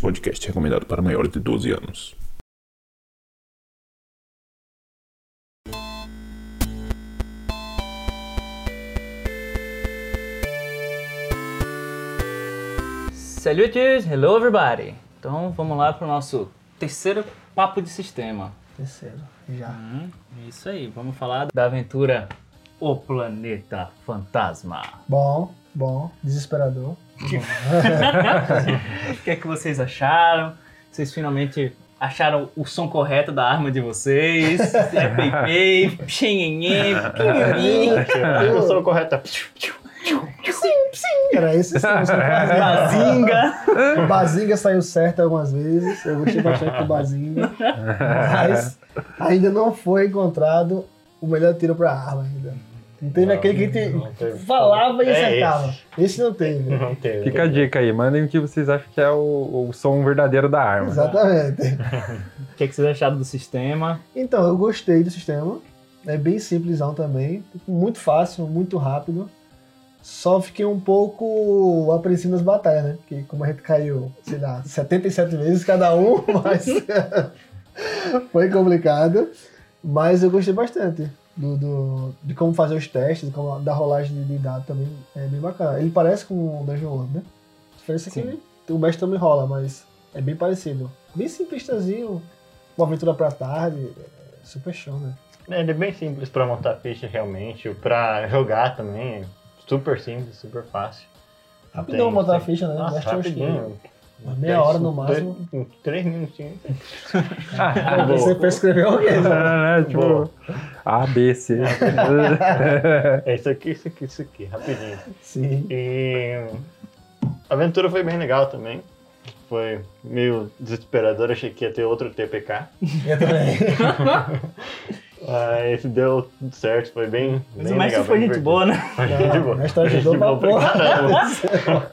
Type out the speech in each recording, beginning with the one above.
Este podcast é recomendado para maiores de 12 anos. Salutes, hello everybody! Então vamos lá para o nosso terceiro papo de sistema. Terceiro, já. Hum, isso aí, vamos falar da aventura O Planeta Fantasma. Bom, bom, desesperador. o que é que vocês acharam? Vocês finalmente acharam o som correto da arma de vocês? É pei-pei, xenhenhen, O som correto é... Era esse sim, você fazia. bazinga. O Bazinga saiu certo algumas vezes. Eu gostei bastante do Bazinga. Mas ainda não foi encontrado o melhor tiro pra arma ainda. Não teve Não, aquele que a gente não teve. falava e É acertava. esse. Esse. não teve. Não teve. Fica a dica aí, mandem o que vocês acham que é o, o som verdadeiro da arma. Exatamente. O que, é que vocês acharam do sistema? Então, eu gostei do sistema. É bem simplesão também. Muito fácil, muito rápido. Só fiquei um pouco apreensivo nas batalhas, né? Porque como a gente caiu, sei lá, 77 vezes cada um, mas foi complicado. Mas eu gostei bastante do, do- de como fazer os testes, de como, da rolagem de, de dados também. É bem bacana. Ele parece com o Dungeon World, né? A diferença é que ele- o mestre também rola, mas é bem parecido. Bem simplistazinho, uma aventura pra tarde. é Super show, né? É, Ele é bem simples pra montar ficha, realmente. Pra jogar também, é super simples, super fácil. Rapidão Tem- montar a ficha, né? Nossa, uns rapidinho. Uma meia hora no máximo. Três minutinhos. Você prescreveu alguém, né? É, né? Tipo, Boa. A, B, C. É isso aqui, isso aqui, isso aqui, rapidinho. Sim. E a aventura foi bem legal também. Foi meio desesperador, achei que ia ter outro TPK. Eu também. Mas deu tudo certo, foi bem. Mas bem mestre legal, foi gente divertido. boa, né? Foi gente boa. o mestre Gente ajudou boa pra porra. caramba.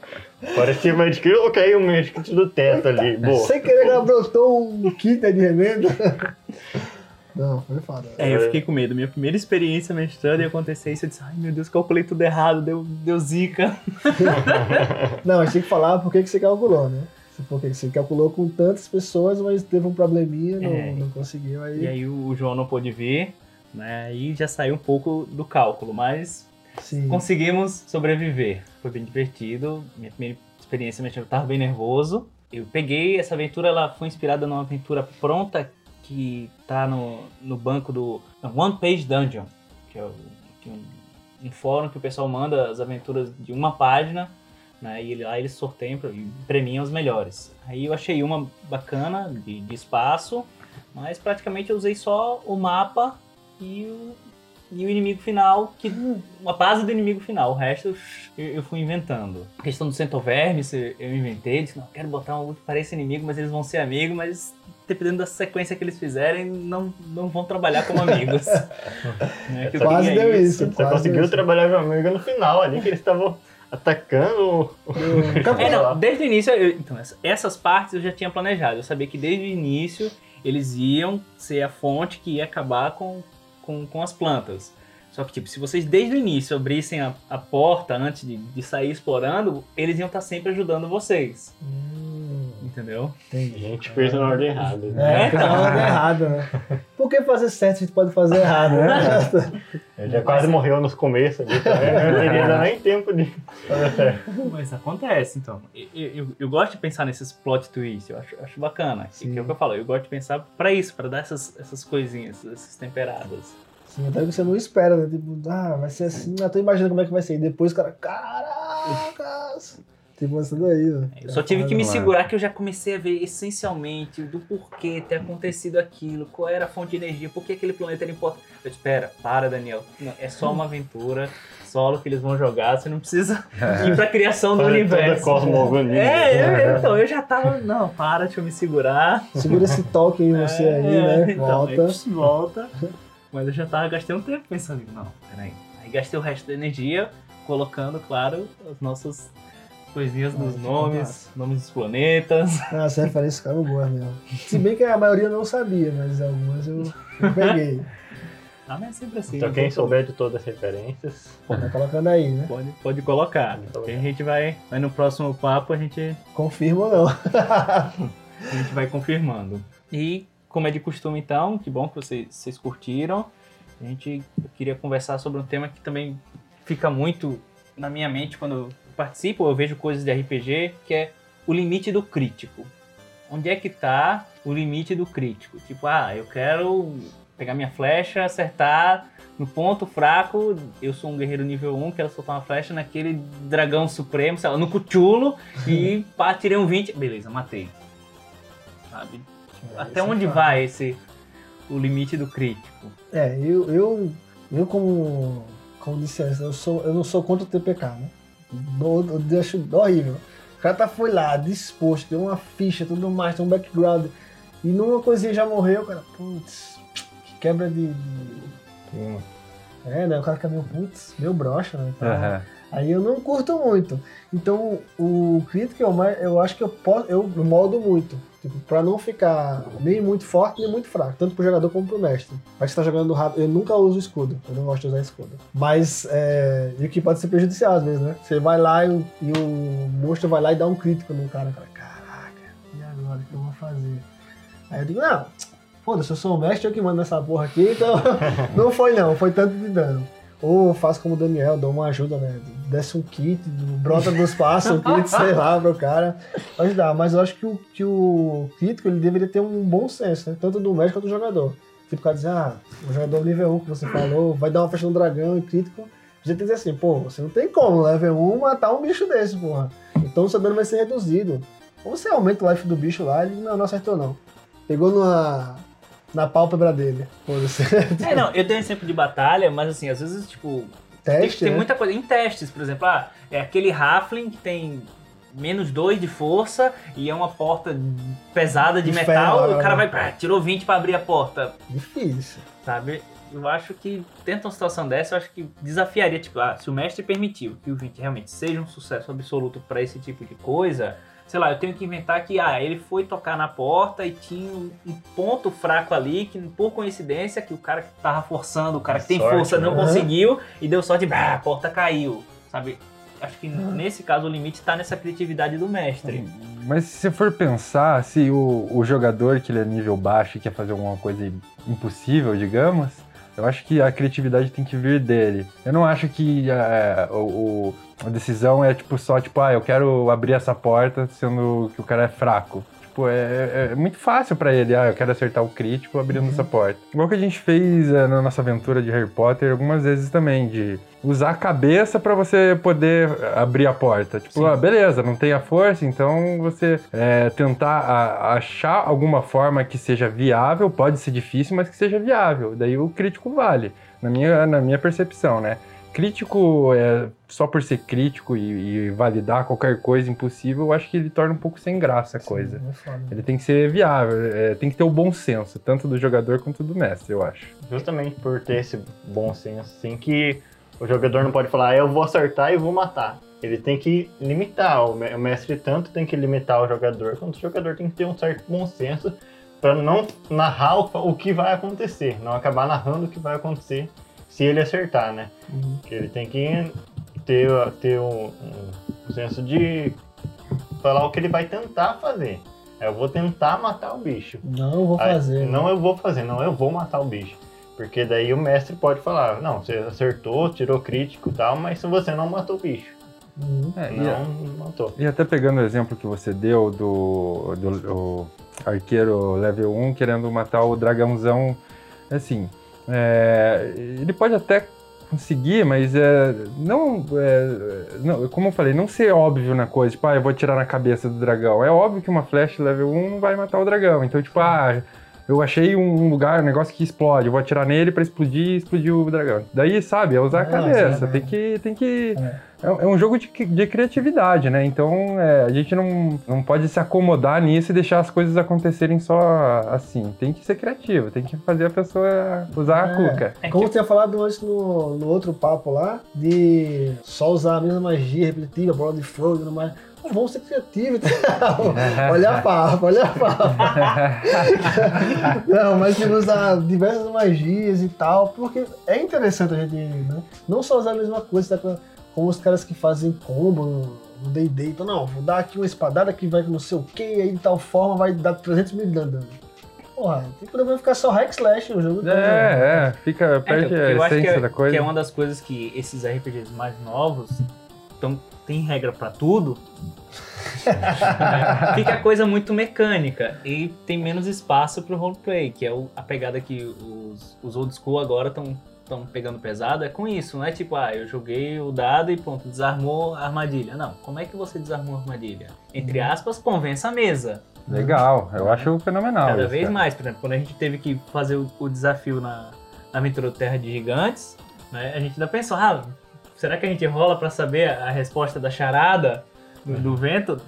Parecia o Magic eu caí o Magic do teto ali. Boa. Sem querer ela brotou um kit de remendo. Não, foi foda. É, eu fiquei com medo. Minha primeira experiência mestrando ia acontecer isso. Eu disse, ai meu Deus, calculei tudo errado, deu, deu zica. Não, mas tem que falar por que você calculou, né? Porque você calculou com tantas pessoas, mas teve um probleminha, não, É. não conseguiu. Aí, E aí o João não pôde vir, né? Aí já saiu um pouco do cálculo, mas sim. conseguimos sobreviver. Foi bem divertido. Minha primeira experiência mestrando, eu tava bem nervoso. Eu peguei essa aventura, ela foi inspirada numa aventura pronta que tá no, no banco do One Page Dungeon, que é que é um, um fórum que o pessoal manda as aventuras de uma página, né? E lá eles sorteiam e premiam os melhores. Aí eu achei uma bacana de, de espaço, mas praticamente eu usei só o mapa e o, e o inimigo final, que uma base do inimigo final. O resto eu, eu fui inventando. A questão do centovermes eu eu inventei, disse, não, quero botar um que pareça inimigo, mas eles vão ser amigos, mas dependendo da sequência que eles fizerem, não, não vão trabalhar como amigos. Né, Quase deu isso. Você quase conseguiu isso. trabalhar com a amiga no final ali, que eles estavam atacando o É, não, desde o início, eu- então, essa- essas partes eu já tinha planejado. Eu sabia que desde o início eles iam ser a fonte que ia acabar com, com, com as plantas. Só que, tipo, se vocês desde o início abrissem a, a porta antes de, de sair explorando, eles iam estar sempre ajudando vocês. Hum, Entendeu? A entendi. gente fez na ordem errada. né? É, tá falando errado, né? Por que fazer certo se a gente pode fazer errado, né? Ele já quase morreu nos começos ali também. né? Não teria nem tempo de fazer certo. Mas acontece, então. Eu, eu, eu gosto de pensar nesses plot twists, eu acho, acho bacana. Sim. que é o que eu falo, eu gosto de pensar pra isso, pra dar essas, essas coisinhas, essas temperadas. Sim, até que você não espera, né? Tipo, ah, vai ser assim, eu tô imaginando como é que vai ser. E depois o cara, caracas! Tipo, isso daí, né? Eu só tive que me segurar que eu já comecei a ver essencialmente do porquê ter acontecido aquilo, qual era a fonte de energia, por que aquele planeta era importante. Eu espera, para, Daniel. Não, é só uma aventura solo que eles vão jogar, você não precisa ir pra criação do universo. É, eu, eu- então, eu já tava. Não, para, deixa eu me segurar. Segura esse toque em você aí, É, né? então, Volta. aí volta. Mas eu já tava, gastei um tempo pensando, não, peraí. Aí gastei o resto da energia colocando, claro, as nossas coisinhas Ah, nomes, massa. nomes dos planetas. Ah, essa referência ficaram boas mesmo. Se bem que a maioria eu não sabia, mas algumas eu, eu peguei. Ah, mas é sempre assim. Então não quem souber de todas as referências, Vai colocando aí, né? Pode, pode colocar. Pode colocar. a gente vai, vai no próximo papo, a gente, Confirma ou não. a gente vai confirmando. E como é de costume então, que bom que vocês, vocês curtiram. A gente queria conversar sobre um tema que também fica muito na minha mente quando eu participo, eu vejo coisas de RPG, que é o limite do crítico. Onde é que tá o limite do crítico? Tipo, ah, eu quero pegar minha flecha, acertar no ponto fraco, eu sou um guerreiro nível 1, quero soltar uma flecha naquele dragão supremo, sei lá, no cuchulo, e pá, tirei um 20, beleza, matei. Sabe? Até é onde fato. vai esse o limite do crítico? É, eu, eu, eu como, como disse antes, eu, sou, eu não sou contra o TPK, né? Eu, eu acho horrível. O cara tá, foi lá, disposto, deu uma ficha, tudo mais, tem um background, e numa coisinha já morreu, cara, putz, que quebra de... de- É, né? O cara fica meio, putz, meio broxa, né? Então, Aham. Aí eu não curto muito. Então, o crítico, eu, mais- eu acho que eu posso, eu moldo muito. Tipo, pra não ficar nem muito forte, nem muito fraco. Tanto pro jogador como pro mestre. Mas você tá jogando rápido. Eu nunca uso escudo. Eu não gosto de usar escudo. Mas, é, e o que pode ser prejudicial às vezes, né? Você vai lá e, e o monstro vai lá e dá um crítico no cara. cara Caraca, e agora? O que eu vou fazer? Aí eu digo, não, foda-se, eu sou o mestre, eu que mando nessa porra aqui, então não foi não, foi tanto de dano. Ou faço como o Daniel, dou uma ajuda, né? Desce um kit, brota do espaço, um kit, sei lá, pro cara ajudar. Mas eu acho que o, que o crítico ele deveria ter um bom senso, né? Tanto do médico quanto do jogador. Tipo, o cara dizer, ah, o jogador nível 1 que você falou, vai dar uma festa no dragão e crítico. A gente tem que dizer assim, pô, você não tem como, level 1, matar um bicho desse, porra. Então o seu dano vai ser reduzido. Ou você aumenta o life do bicho lá, ele não, não acertou não. Pegou numa, na pálpebra dele. É, não, eu tenho exemplo de batalha, mas assim, às vezes, tipo, tem, Teste, tem né? muita coisa. Em testes, por exemplo, ah, é aquele Halfling que tem menos 2 de força e é uma porta pesada de De metal, ferro, o cara né? vai, pá, tirou 20 pra abrir a porta, Difícil. sabe? Eu acho que, tenta uma situação dessa, eu acho que desafiaria, tipo, ah, se o mestre permitiu que o 20 realmente seja um sucesso absoluto pra esse tipo de coisa, sei lá, eu tenho que inventar que, ah, ele foi tocar na porta e tinha um um ponto fraco ali, que por coincidência, que o cara que tava forçando, o cara que tem Sorte, força não né? conseguiu, e deu sorte, bah, a porta caiu, sabe? Acho que nesse caso o limite tá nessa criatividade do mestre. Mas se você for pensar, se o, o jogador que ele é nível baixo e quer fazer alguma coisa impossível, digamos, eu acho que a criatividade tem que vir dele. Eu não acho que é, o, o- a decisão é tipo só tipo, ah, eu quero abrir essa porta sendo que o cara é fraco. Tipo, é, é- é muito fácil pra ele, ah, eu quero acertar o crítico abrindo essa porta. Igual que a gente fez é, na nossa aventura de Harry Potter algumas vezes também, de usar a cabeça pra você poder abrir a porta. Tipo, ah, beleza, não tem a força, então você é, tentar a- achar alguma forma que seja viável, pode ser difícil, mas que seja viável. Daí o crítico vale, na minha, na minha percepção, né? Crítico, é, só por ser crítico e, e validar qualquer coisa impossível, eu acho que ele torna um pouco sem graça a coisa. Sim, é. Ele tem que ser viável, é, tem que ter o bom senso, tanto do jogador quanto do mestre, eu acho. justamente por ter esse bom senso, assim, que o jogador não pode falar, "Ah, eu vou acertar e vou matar. Ele tem que limitar, o mestre tanto tem que limitar o jogador, quanto o jogador tem que ter um certo bom senso para não narrar o, o que vai acontecer, não acabar narrando o que vai acontecer se ele acertar, né? Uhum. Que ele tem que ter, ter um, um- senso de falar o que ele vai tentar fazer. Eu vou tentar matar o bicho. Não, eu vou Aí, fazer. né? Não, eu vou fazer, não, eu vou matar o bicho. Porque daí o mestre pode falar, não, você acertou, tirou crítico e tal, mas se você não matou o bicho. Uhum. É, e, não matou. e até pegando o exemplo que você deu do, do o arqueiro level 1 querendo matar o dragãozão, assim, é, ele pode até conseguir, mas é, não, é, não, como eu falei, não ser óbvio na coisa, tipo, ah, eu vou tirar na cabeça do dragão. É óbvio que uma flecha level 1 não vai matar o dragão, então, tipo, ah, eu achei um lugar, um negócio que explode, eu vou atirar nele pra explodir e explodir o dragão. Daí, sabe, é usar a É, cabeça, é, tem que, tem que É. é, um jogo de, de criatividade, né? Então é, a gente não, não pode se acomodar nisso e deixar as coisas acontecerem só assim. Tem que ser criativo, tem que fazer a pessoa usar a É. cuca. É Como que- eu tinha falado antes no, no outro papo lá, de só usar a mesma magia repetitiva, bola de fogo e tudo mais. vamos ser criativos e tal. olha a farpa, olha a farpa. não, mas tem que usar diversas magias e tal, porque é interessante a gente né, não só usar a mesma coisa, tá, como os caras que fazem combo no D&D, então não, vou dar aqui uma espadada que vai com não sei o que, aí de tal forma vai dar 300 mil de dano. Porra, tem que ficar só hack slash no jogo. É, é, fica, perde É, a eu acho que essência é, da coisa. que é uma das coisas que esses RPGs mais novos então, tem regra pra tudo. Fica a coisa muito mecânica e tem menos espaço pro roleplay, que é o- a pegada que os, os old school agora estão estão pegando pesado, é com isso, não é tipo, ah, eu joguei o dado e pronto, desarmou a armadilha. Não, como é que você desarmou a armadilha? Entre aspas, convença a mesa. Legal, eu acho fenomenal. Cada isso, vez cara. mais, por exemplo, quando a gente teve que fazer o, o desafio na, na aventura Terra de Gigantes, né, a gente ainda pensou, ah, será que a gente rola pra saber a resposta da charada do, do vento?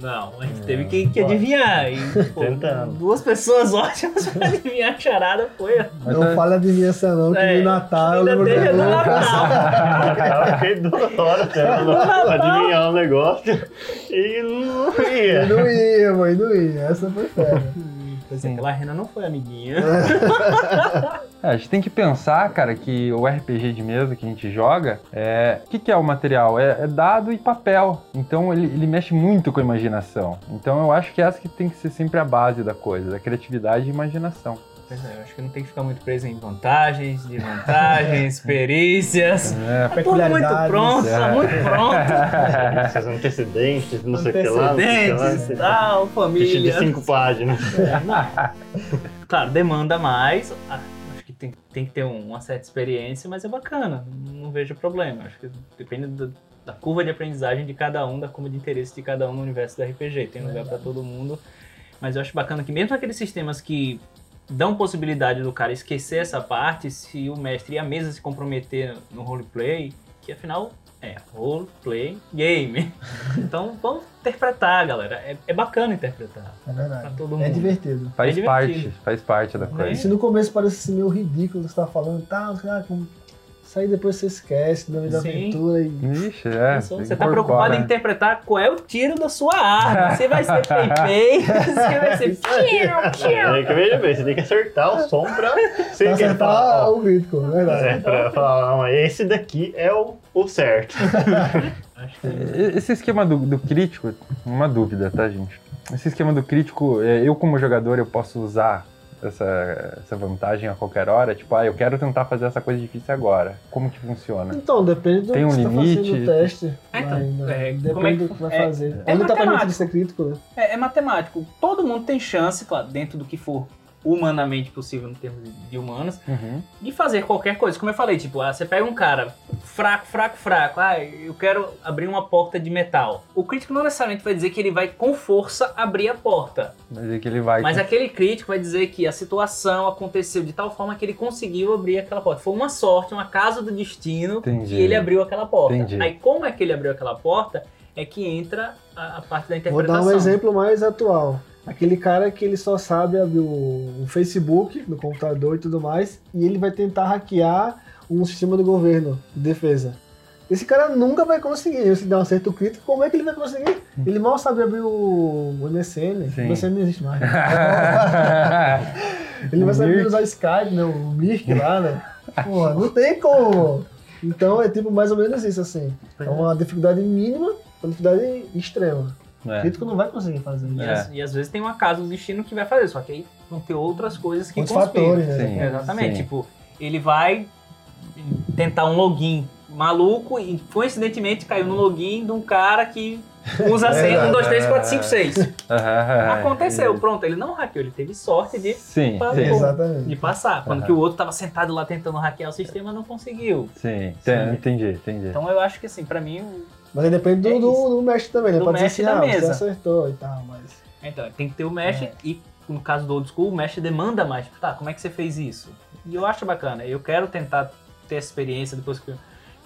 Não, a gente teve que, que adivinhar. E, pô, Tentando. duas pessoas ótimas pra adivinhar a charada foi. Mas não é- fala adivinhação não, que É, no Natal eu ainda lembro teve que a do eu- Natal. Eu fiquei duas horas tentando adivinhar um negócio e não E ia. não ia, mãe, não ia. Essa foi fera. Pois é, aquela rena não foi amiguinha. É, a gente tem que pensar, cara, que o RPG de mesa que a gente joga, é... o que, que é o material? É, é dado e papel. Então ele, ele mexe muito com a imaginação. Então eu acho que essa que tem que ser sempre a base da coisa, da criatividade e imaginação. Pois é, eu acho que não tem que ficar muito preso em vantagens, desvantagens, perícias. É, Tá tudo muito pronto, tá muito pronto. Esses antecedentes, não sei o que lá. Antecedentes, tal, Ficha família. de cinco páginas. Claro, demanda mais. Tem, que ter um- uma certa experiência, mas é bacana. Não vejo problema. Acho que depende do- da curva de aprendizagem de cada um, da curva de interesse de cada um no universo do RPG. Tem lugar pra todo mundo. Mas eu acho bacana que mesmo aqueles sistemas que dão possibilidade do cara esquecer essa parte, se o mestre e a mesa se comprometer no roleplay, que afinal é roleplay game. então vamos interpretar, galera. É, é bacana interpretar. É Pra verdade. todo mundo. É divertido. faz É parte, divertido. faz parte da Né? E coisa. se no começo parece assim, meio ridículo você tá falando, tá, ah, como... isso aí depois você esquece, no meio da aventura e. Ixi, é. Você que tá preocupado em interpretar qual é o tiro da sua arma. Se vai ser pei-pei, se vai ser tiro, tiro. É que veja bem, você tem que acertar o som pra você Pra quer falar, acertar o crítico, é verdade. é, pra falar, não, esse daqui é o, o certo. E- Esse esquema do, do crítico, uma dúvida, tá, gente? Esse esquema do crítico, é, eu como jogador, eu posso usar essa, essa vantagem a qualquer hora? Tipo, ah, eu quero tentar fazer essa coisa difícil agora. Como que funciona? Então, depende do Tem um que você limite? tá fazendo o teste. É, então, né, é, depende como é que- do que vai é- fazer. é tá permitido matemático. ser crítico, né? É, é matemático. Todo mundo tem chance, claro, dentro do que for humanamente possível, no termos de- humanos, Uhum. de fazer qualquer coisa. Como eu falei, tipo, ah, você pega um cara fraco, fraco, fraco, ah, eu quero abrir uma porta de metal. O crítico não necessariamente vai dizer que ele vai com força abrir a porta. Mas é que ele vai. Mas aquele crítico vai dizer que a situação aconteceu de tal forma que ele conseguiu abrir aquela porta. Foi uma sorte, um acaso do destino Entendi. que ele abriu aquela porta. Entendi. Aí como é que ele abriu aquela porta é que entra a, a parte da Vou interpretação. dar um exemplo mais atual. Aquele cara que ele só sabe abrir o, o Facebook no computador e tudo mais, e ele vai tentar hackear um sistema do governo de defesa. Esse cara nunca vai conseguir. Se der um acerto crítico, como é que ele vai conseguir? Ele mal sabe abrir o, o MSN. Sim. O MSN não existe mais. Ele vai saber usar Skype, né? O Mirk lá, né? Porra, não tem como. Então é tipo mais ou menos isso, assim. É uma dificuldade mínima, uma dificuldade extrema. O É. crítico não vai conseguir fazer E, isso. É. às, e às vezes tem um acaso do destino que vai fazer, só que aí vão ter outras coisas que Outros conspiram. fatores, né? Sim. Exatamente. Sim. Tipo, ele vai tentar um login maluco e coincidentemente caiu no login de um cara que usa a senha 1, 2, 3, 4, 5, 6. Aham, Aconteceu, pronto. Ele não hackeou, ele teve sorte de, Sim, Pá, sim, de passar. Quando Aham. que o outro tava sentado lá tentando hackear o sistema, não conseguiu. sim. Sim. Entendi, entendi. Então eu acho que assim, pra mim, o- Mas aí depende do, É do, do mestre também, né? Do Pode mestre ser assim, da ah, você mesa. acertou e tal, mas... então, tem que ter o mesh É. e no caso do old school, o mesh demanda mais. Tipo, tá, como é que você fez isso? E eu acho bacana. Eu quero tentar ter essa experiência depois que,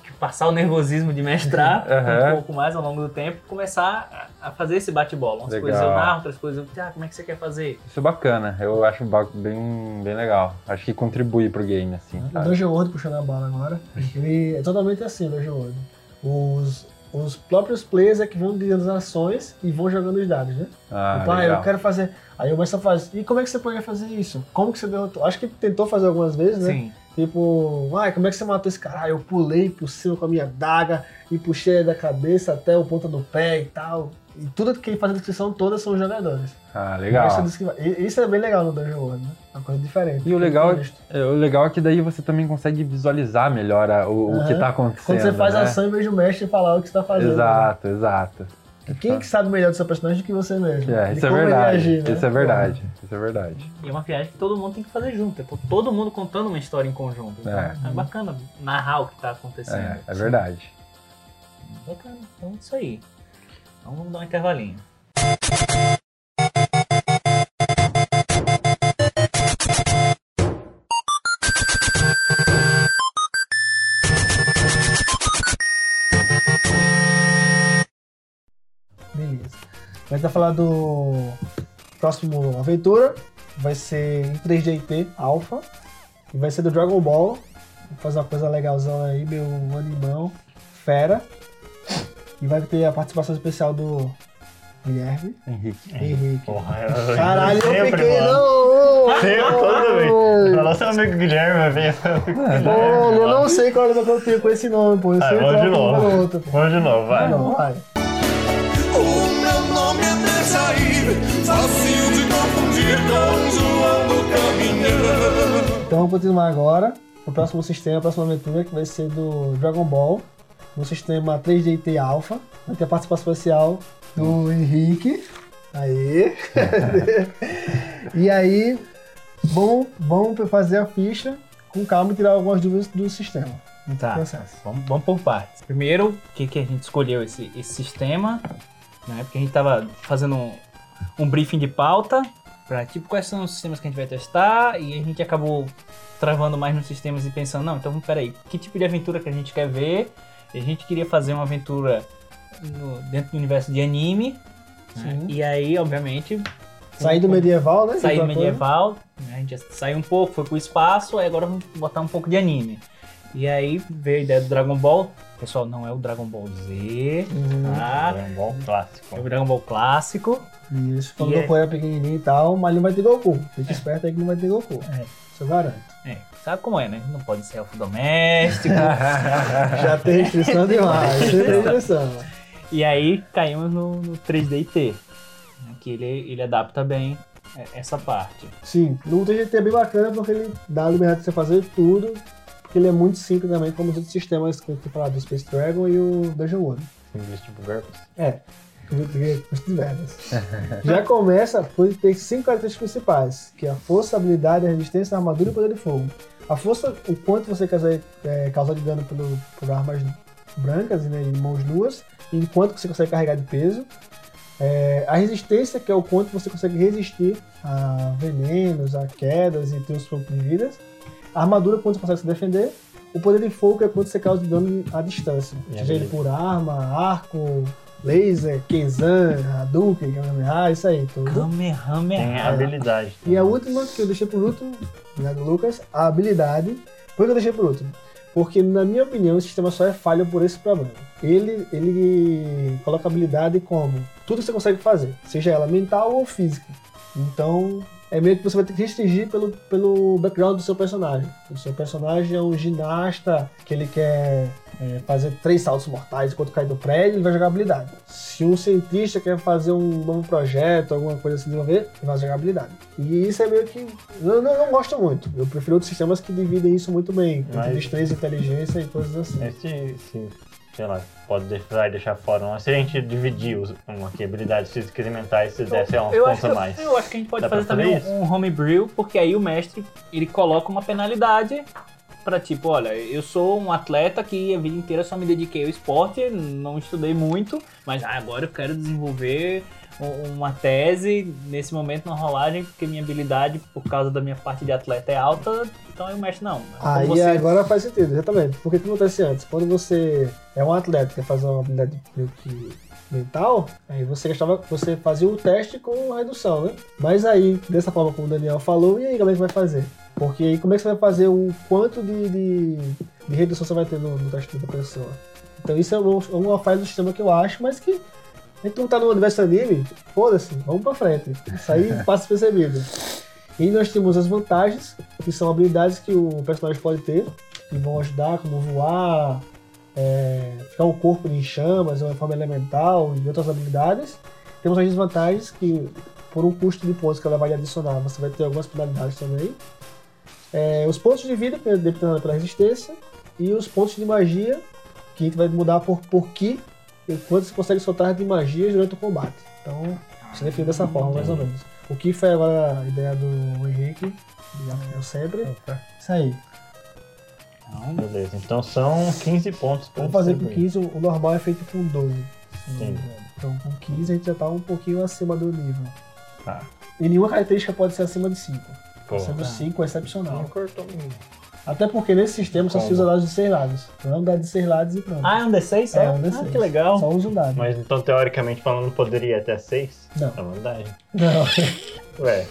que passar o nervosismo de mestrar Aham. um pouco mais ao longo do tempo, começar a, a fazer esse bate-bola. Umas Legal. coisas eu narro, outras coisas eu, ah, como é que você quer fazer? Isso é bacana, eu acho bem, bem legal. Acho que contribui pro game, assim, O sabe? Dungeon World puxando a bala agora, ele é totalmente assim, o Dungeon World. Os, os próprios players é que vão dando as ações e vão jogando os dados, né? Ah, Tipo, ah, legal. eu quero fazer. Aí o mestre faz. E como é que você poderia fazer isso? Como que você derrotou? Acho que tentou fazer algumas vezes, né? Sim. Tipo, ah, como é que você matou esse cara? Ah, eu pulei por cima com a minha daga e puxei da cabeça até o ponta do pé e tal. E tudo que faz a descrição toda são os jogadores. Ah, legal. é e- isso é bem legal no Dungeon World, né? Uma coisa diferente. E o legal, Quando é, o legal é que daí você também consegue visualizar melhor a- o, o que Aham. tá acontecendo. você faz né? a ação em vez do mestre falar o que você tá fazendo. Exato, exato. E Quem que sabe melhor do seu personagem do que você mesmo? É, isso é ele verdade. agir, né? Isso é verdade. Isso é verdade. E é uma viagem que todo mundo tem que fazer junto. É todo mundo contando uma história em conjunto. Então, É. é. bacana narrar o que tá acontecendo. É, é verdade. Bacana. Então é isso aí. Então vamos dar um intervalinho. Beleza. Vai estar falando do próximo aventura. Vai ser em 3DT Alpha. E vai ser do Dragon Ball. Vou fazer uma coisa legalzão aí, meu animão. Fera. E vai ter a participação especial do Guilherme Henrique. Henrique. Porra, eu- Caralho, eu fiquei. mano. Não! Sempre, toda vez. Seu amigo Guilherme, veio. Pô, eu não sei qual é o que eu tenho com esse nome, pô. Eu Ah, sempre vamos de novo. pelo outro. pô. Vamos de novo, vai. Não, vai. O meu nome é Dejair, fácil de confundir com João do Caminhão. Então vamos continuar agora. O próximo sistema, a próxima aventura, que vai ser do Dragon Ball, no sistema 3DT Alpha. Vai ter a participação especial do Henrique. Aí. e aí, vamos, vamos fazer a ficha com calma e tirar algumas dúvidas do sistema. Tá. Processo. Vamos, vamos por partes. Primeiro, o que, que a gente escolheu esse, esse sistema? Né? Porque a gente tava fazendo um, um briefing de pauta para tipo quais são os sistemas que a gente vai testar e a gente acabou travando mais nos sistemas e pensando, não, então peraí, que tipo de aventura que a gente quer ver? A gente queria fazer uma aventura no- dentro do universo de anime. né? E aí, obviamente, Sair do medieval, né? sair do medieval, né, a gente saiu um pouco, foi pro espaço, aí agora vamos botar um pouco de anime. E aí veio a ideia do Dragon Ball. Pessoal, não é o Dragon Ball Z, Uhum. tá? É um bom clássico. É o Dragon Ball clássico. Isso, quando o é- Goku era pequenininho e tal, mas não vai ter Goku. Fique esperto aí que não vai ter Goku. É. Isso eu garanto. É, sabe como é, né? Não pode ser elfo doméstico. Já tem restrição demais. Já tem restrição. e aí caímos no, no 3DT, né, que ele, ele adapta bem é, essa parte. Sim, no TGT é bem bacana porque ele dá a liberdade de você fazer tudo, porque ele é muito simples também, como os outros sistemas que eu tinha falado, do Space Dragon e o Dungeon World. Inglês tipo GURPS. É, custo de vendas. Já começa por ter cinco características principais, que é a força, a habilidade, a resistência, a armadura e o poder de fogo. A força, o quanto você causar, é, causar de dano pelo, por armas brancas né, e mãos nuas, e quanto você consegue carregar de peso. É, a resistência, que é o quanto você consegue resistir a venenos, a quedas e ter os pontos de vidas. A armadura, quanto você consegue se defender. O poder de fogo, é quanto você causa de dano à distância. Seja ele por arma, arco, laser, Kenzan, Hadouken, Kamehameha, isso aí tudo. Tem Kamehameha. habilidade. E a última, que eu deixei por último, obrigado Lucas, a habilidade. Por que eu deixei por último? Porque, na minha opinião, o sistema só é falho por esse problema. Ele, ele coloca habilidade como tudo que você consegue fazer, seja ela mental ou física. Então, é meio que você vai ter que restringir pelo, pelo background do seu personagem. O seu personagem é um ginasta que ele quer é, fazer três saltos mortais enquanto cai do prédio, ele vai jogar habilidade. Se um cientista quer fazer um novo projeto, alguma coisa assim desenvolver, ele vai jogar habilidade. E isso é meio que. Eu não, não gosto muito. Eu prefiro outros sistemas que dividem isso muito bem. Mas- destreza, inteligência e coisas assim. Esse, se, sei lá, pode deixar, deixar fora. Mas se a gente dividir os, um, aqui, habilidades físicas e mentais, se desse uns Eu pontos acho, a que, mais. eu acho que a gente pode Dá fazer também um, um homebrew, porque aí o mestre ele coloca uma penalidade pra tipo, olha, eu sou um atleta que a vida inteira só me dediquei ao esporte, não estudei muito, mas ah, agora eu quero desenvolver uma tese nesse momento na rolagem, porque minha habilidade, por causa da minha parte de atleta, é alta, então aí o mestre não. Aí você- agora faz sentido, exatamente. Porque o que acontece antes? Quando você é um atleta que quer fazer uma habilidade que mental, aí você gastava, você fazia o teste com redução, né? Mas aí, dessa forma como o Daniel falou, e aí como é que vai fazer? Porque aí como é que você vai fazer o quanto de, de, de redução você vai ter no, no teste da pessoa? Então isso é uma, uma falha do sistema que eu acho, mas que a gente não tá no universo anime, foda-se, vamos pra frente. Isso aí passa despercebido. E nós temos as vantagens, que são habilidades que o personagem pode ter, que vão ajudar, como voar, é, ficar um corpo em chamas, uma forma elemental e outras habilidades. Temos as desvantagens, que por um custo de pontos que ela vai adicionar, você vai ter algumas penalidades também. É, os pontos de vida, dependendo pela resistência, e os pontos de magia, que a gente vai mudar por, por ki, e quanto você consegue soltar de magias durante o combate. Então, você define dessa forma, mais ou menos. O que foi agora a ideia do Henrique, e eu sempre. Isso aí. Beleza, então são 15 pontos Vamos fazer com distribuir. 15, o normal é feito com 12. Entendi. Então com 15 a gente já tá um pouquinho acima do nível. Tá. E nenhuma característica pode ser acima de 5. Pô, Sendo 5 é excepcional. não cortou. Até porque nesse sistema só se usa dados de 6 lados. Então é um dado de 6 lados e pronto. Ah, é um D6 só? É, um Ah, D6. que legal. Só usa um dado. Mas então, teoricamente falando, poderia até 6? Não. É vantagem. Não. Ué,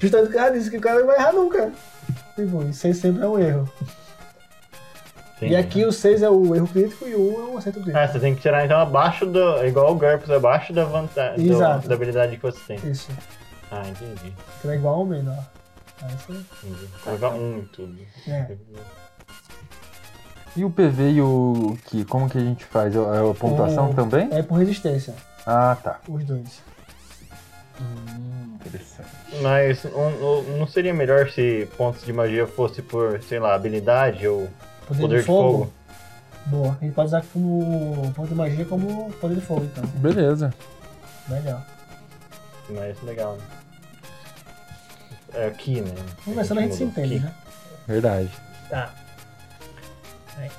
Justamente o cara disse que o cara não vai errar nunca. Tipo, e 6 sempre é um erro. entendi. E aqui o 6 é o erro crítico e o 1 é um acerto crítico. Ah, você tem que tirar então abaixo do. Igual o GURPS, abaixo da vantagem. do-. Da habilidade que você tem. Isso. Ah, entendi. Que é igual ao menor. Aí você. entendi. Colocar um em tudo. É. E o PV e o que? Como que a gente faz? É a pontuação O- também? É por resistência, Ah, tá. os dois. Interessante. Mas um- um- não seria melhor se pontos de magia fosse por, sei lá, habilidade ou Poder, poder de de fogo? fogo? Boa. A gente pode usar como ponto de magia como poder de fogo, então. Beleza. Melhor. Mas legal. né? É aqui, né? Conversando a gente se mudou. entende, Aqui. né? Verdade. Tá. Aí.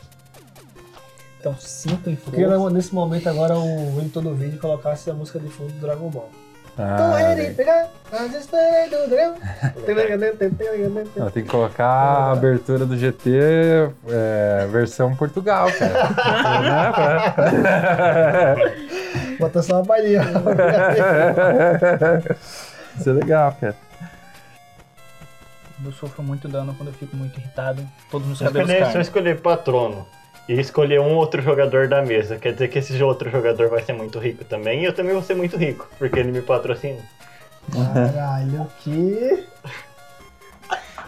Então, 5 em Eu queria força. nesse momento agora o editor do vídeo colocasse a música de fundo do Dragon Ball. Ah, e do dragão. Não, tem que colocar a abertura do GT é, versão Portugal, cara. Bota só uma palhinha. Isso é legal, cara. Eu sofro muito dano quando eu fico muito irritado. Todos eu cabelos escolher, se eu caem. escolher patrono e escolher um outro jogador da mesa, quer dizer que esse outro jogador vai ser muito rico também, e eu também vou ser muito rico, porque ele me patrocina. Caralho, que.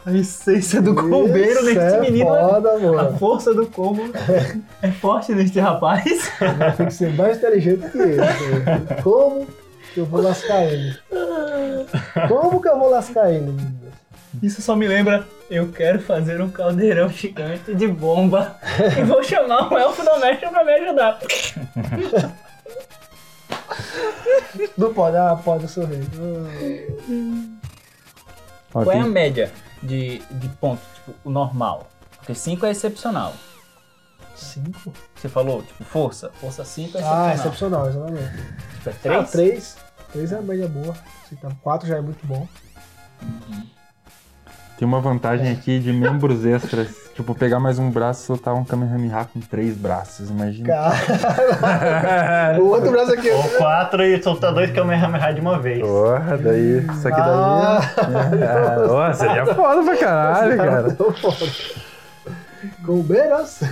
A essência do combeiro Isso nesse é menino. Foda, A mano. força do combo é forte nesse rapaz. Tem que ser mais inteligente que ele. Como que eu vou lascar ele? Como que eu vou lascar ele? Isso só me lembra, eu quero fazer um caldeirão gigante de bomba e vou chamar o elfo doméstico pra me ajudar. Não pode, ah, pode, eu sou rei. Ó, Qual é a média de, de pontos, tipo, o normal? Porque 5 é excepcional. Cinco? Você falou, tipo, força. Força 5 é Ah, excepcional. excepcional, exatamente. Tipo, é Ah, 3? três. Três é a média boa. Então, quatro já é muito bom. Tem uma vantagem aqui de membros extras. Tipo, pegar mais um braço e soltar um Kamehameha com três braços, imagina. Cara, o outro braço aqui. Ou quatro e soltar dois Kamehameha de uma vez. Porra, daí. Isso aqui daí. Ah. É, ó, seria foda pra caralho, cara. Foda. Combeiros.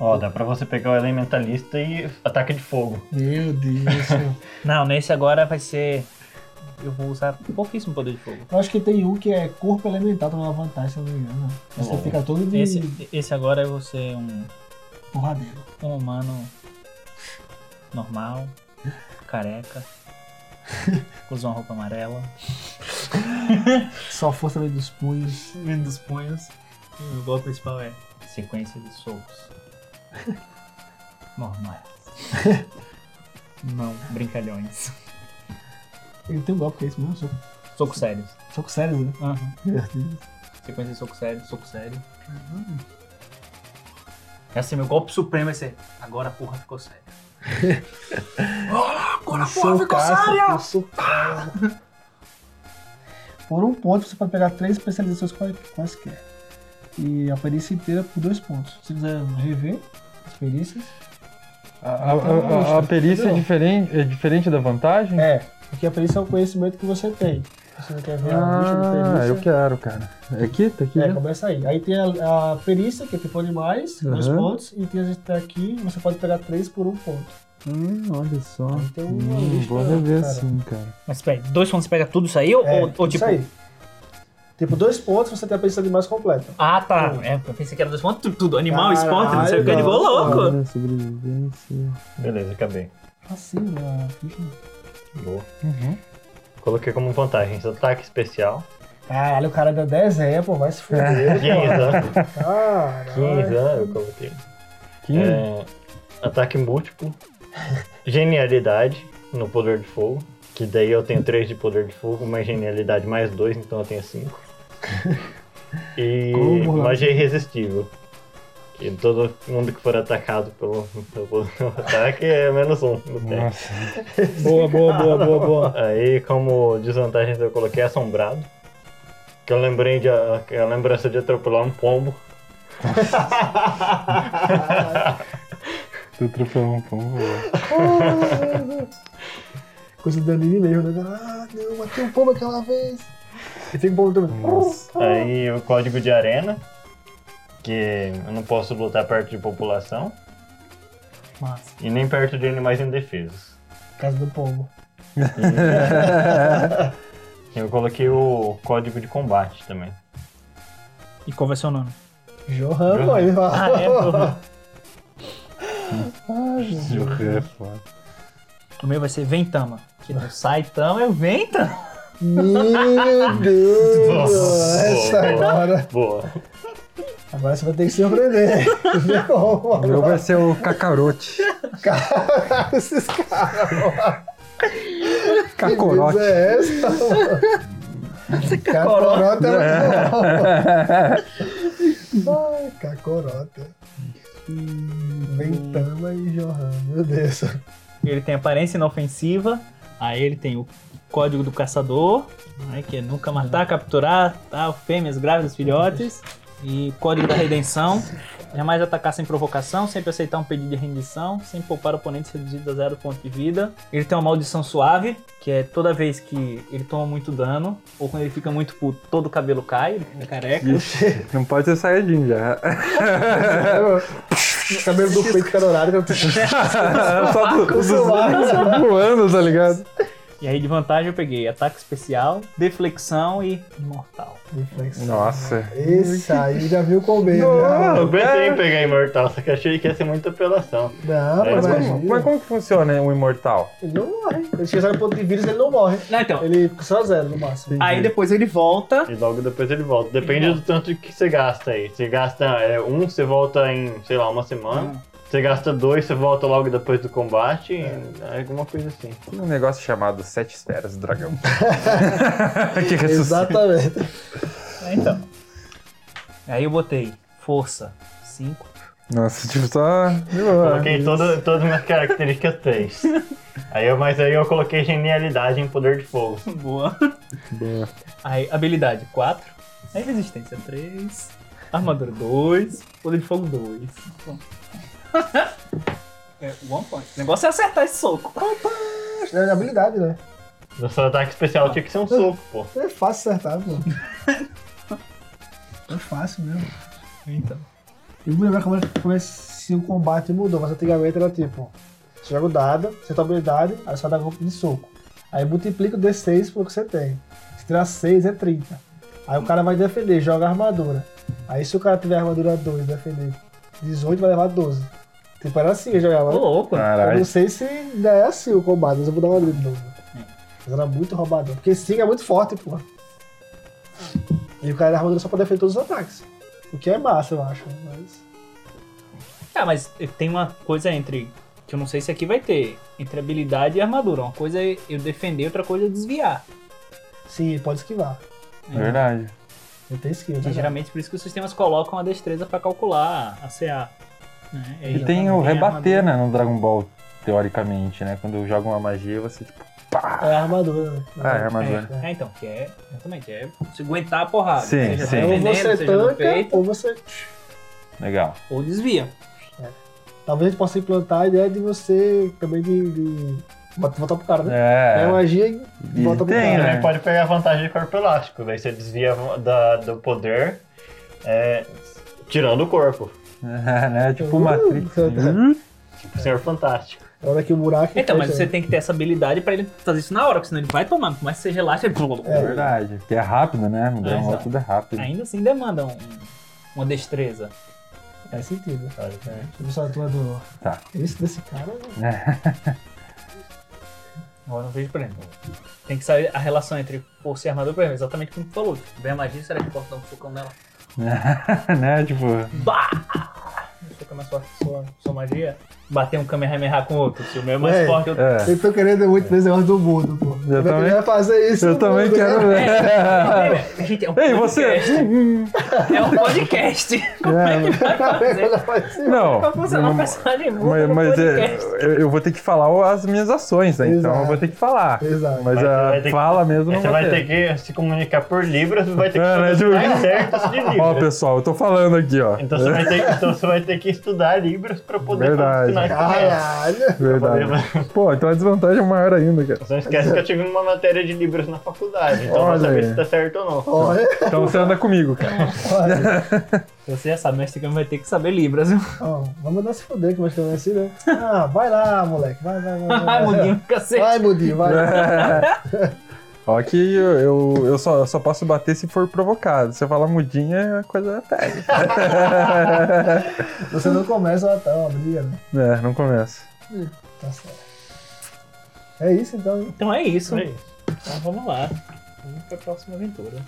Ó, dá pra você pegar o elementalista e ataque de fogo. Meu Deus. Não, nesse agora vai ser. Eu vou usar pouquíssimo poder de fogo. Eu acho que tem um que é corpo elemental, tem uma vantagem, se eu não me engano. Você Bom. fica todo de Esse, esse agora eu vou ser um, porradeiro. um humano normal, careca, usa uma roupa amarela, Só força vem dos punhos. vindo dos punhos. E o golpe principal é sequência de socos. Normais. Não brincalhões. Ele tem um golpe que é isso mesmo? Soco, Socos sérios. soco sério, né? Aham. Meu Deus. Sequência de soco sério, soco sério. É assim, meu golpe supremo vai ser. Agora a porra ficou séria. Agora a porra ficou séria! Por um ponto, você pode pegar três especializações quais- quaisquer. E a perícia inteira por dois pontos. Se quiser rever as perícias. A, a- a- a perícia é diferente, é diferente da vantagem? É, porque a perícia é um conhecimento que você tem. Você não quer ver a lista de Ah, perícia? eu quero, cara. É aqui? Tá aqui? É, começa aí. Aí tem a, a perícia, que é tipo animais, dois Aham. pontos. E tem a gente tá aqui, você pode pegar três por um ponto. Hum, olha só. Aí tem uma Hum, lista, vou rever cara. sim, cara. Mas peraí, dois pontos você pega tudo isso aí? Ou, É, ou, ou isso tipo. aí. Tipo, dois pontos, você tem a perícia de animais completa. Ah, tá. É, eu pensei que era dois pontos, tudo, tudo. Animal, Caralho, esporte, não sei o que. Ficou louco. Sobrevivência. Beleza, acabei. Assim, ficha. Boa. Uhum. Coloquei como vantagem ataque especial. Caralho, o cara deu 10 é, pô, vai se fuder. 15, né? Caralho. 15, né? Eu coloquei. 15? É, ataque múltiplo. Genialidade no poder de fogo. Que daí eu tenho 3 de poder de fogo, mais genialidade mais 2, então eu tenho 5. E Como lá? magia irresistível. Que todo mundo que for atacado pelo, pelo ataque é menos 1 um no teste. Nossa. Boa, boa, boa, boa, boa. Aí, como desvantagens, eu coloquei assombrado. Que eu lembrei de a, a lembrança de atropelar um pombo. Tu atropelou um pombo. Coisa do anime mesmo, né? Ah, não, matei um pombo aquela vez. E tem um pombo também. Nossa. Aí o código de arena, que eu não posso lutar perto de população Massa. e nem perto de animais indefesos. Casa do pombo. Eu coloquei o código de combate também. E qual vai ser o nome? Johan, ele fala. Ah, é, porra. Johan é foda. O meu vai ser Ventama. Que no Saitama é o Ventama. Meu Deus! Boa, Essa boa, boa. agora. Boa. Agora você vai ter que se surpreender. O meu vai ser o Kakarote. Caralho, esses caras. Cacorote. Que é essa, mano? Cacorota é. Ai, cacorota. E Johan, meu Deus. Ele tem aparência inofensiva. Aí ele tem o código do caçador, né, que é nunca matar, capturar, tal, fêmeas, grávidas, filhotes. E código da redenção. Jamais atacar sem provocação, sempre aceitar um pedido de rendição, sem poupar oponentes reduzido a zero ponto de vida. Ele tem uma maldição suave, que é toda vez que ele toma muito dano, ou quando ele fica muito puto, todo o cabelo cai, ele fica careca. Ixi, não pode ser Saiyajin já. Cabelo do peito cada horário. que eu Só do, tô- do, voando, tá ligado? E aí de vantagem eu peguei ataque especial, deflexão e imortal. Nossa. Esse aí já viu com medo. Não. Eu pensei em pegar imortal, só que achei que ia ser muita apelação. Não, É, mas Mas como, mas como que funciona o imortal? Ele não morre. Ele chega no ponto de vírus ele não morre. Não, então. Ele fica só zero no máximo. Aí depois ele volta. E logo depois ele volta. Depende do tanto que você gasta aí. Você gasta é, um, você volta em, sei lá, uma semana. Você gasta dois, você volta logo depois do combate. É. Alguma coisa assim. Um negócio chamado Sete Esferas do Dragão. que ressuscita. Exatamente. É, então. Aí eu botei força 5. Nossa, tipo, só... Coloquei toda, todas as minhas características 3. Aí eu, mas aí eu coloquei genialidade em poder de fogo. Boa. Boa. Aí habilidade 4. Aí resistência 3. Armadura 2. Poder de fogo 2. É, one point. O negócio é acertar esse soco. É habilidade, né? No seu ataque especial tinha que ser um soco, pô. É fácil acertar, pô. É fácil mesmo. Então. Eu me lembro como, como se o combate mudou, mas antigamente era tipo: você joga o dado, você tem habilidade, aí você vai dar golpe de soco. Aí multiplica o D6 pelo que você tem. Se tirar 6 é 30. Aí o cara vai defender, joga a armadura. Aí se o cara tiver armadura 2 defender 18, vai levar 12. Tipo, era assim eu jogava. Ô, louco. Eu Caralho. não sei se ainda é assim o combate, mas eu vou dar uma olhada de novo. Mas era muito roubador. Porque 5 é muito forte, pô. E o cara da armadura só pode defender todos os ataques. O que é massa, eu acho. Mas. Ah, mas tem uma coisa entre. Que eu não sei se aqui vai ter. Entre habilidade e armadura. Uma coisa é eu defender, outra coisa é desviar. Sim, pode esquivar. É Verdade. Tem skill, Que né? geralmente por isso que os sistemas colocam a destreza pra calcular a CA. né? E tem o rebater, armadura. né, no Dragon Ball, teoricamente, né? Quando joga uma magia, você, tipo, pá! É a armadura, né? Ah, é a armadura. É, é, então, que é. Exatamente, é se aguentar a porrada. Sim, seja sim. Ou você tanca, peito, ou você. Legal. ou desvia. Talvez a gente possa implantar a ideia de você também de, de Bota- Volta pro cara, né? É, É. magia e volta pro tem, cara. né? Pode pegar a vantagem de corpo elástico, daí você desvia da, do poder é, tirando o corpo. né? Tipo Uh, Matrix. tá. Uhum. Tipo, Senhor Fantástico. Na hora que o buraco. Então, mas você né? tem que ter essa habilidade pra ele fazer isso na hora, porque senão ele vai mais que seja elástico, ele... É verdade. Porque é rápido, né? No Dragon Ball exato. tudo é rápido. ainda assim demanda um- uma destreza. Faz sentido. sabe? Deixa eu ver a tua do. Tá. Esse desse cara. né? Agora não vejo, exemplo. Tem que saber a relação entre força e armadura, por exemplo, exatamente como tu falou. Vem a magia, será que eu posso dar um socão nela? né? Tipo. Bah! Mais forte que sua, sua magia. Bater um Kamehameha com outro. Se o meu é mais É. forte, eu... É. Eu tô querendo muito ver esse negócio do mundo, pô. Como é que também- vai fazer isso? Eu também mundo, quero né? ver. Gente, é um Ei, você! É um podcast. Como é que vai fazer? Ela faz assim, Não. Vai funcionar um personagem mudo Mas, mas é, eu, eu vou ter que falar as minhas ações, né? Então eu vou ter que falar. Exato. Mas Mas você a vai ter que- fala mesmo não Você vai ter. ter que se comunicar por libras, vai ter que É, né, fazer mais certos de Ó, libras. pessoal, eu tô falando aqui, ó. Então você, vai ter, então você vai ter que estudar libras pra poder Verdade. Caralho. Verdade. Pô, então a desvantagem é maior ainda, cara. Você não esquece que eu tive uma matéria de libras na faculdade, então Olha vou saber se tá certo ou não. Olha, Então você anda comigo, cara. olha. Você já sabe, mestre Kami vai ter que saber Libras, viu? Ó, vamos mandar se fuder que vai escrever assim, né? Ah, vai lá, moleque. Vai, vai, vai. vai, Ai, vai. mudinho, cacete. Vai, Mudinho, vai. Ó, que eu, eu, eu só, eu só posso bater se for provocado. Se você falar mudinha, a coisa pega. Você não começa a tá, uma briga, né? É, não começa. Tá certo. É isso então, hein? Então é isso. É isso. Então vamos lá. Vamos pra próxima aventura.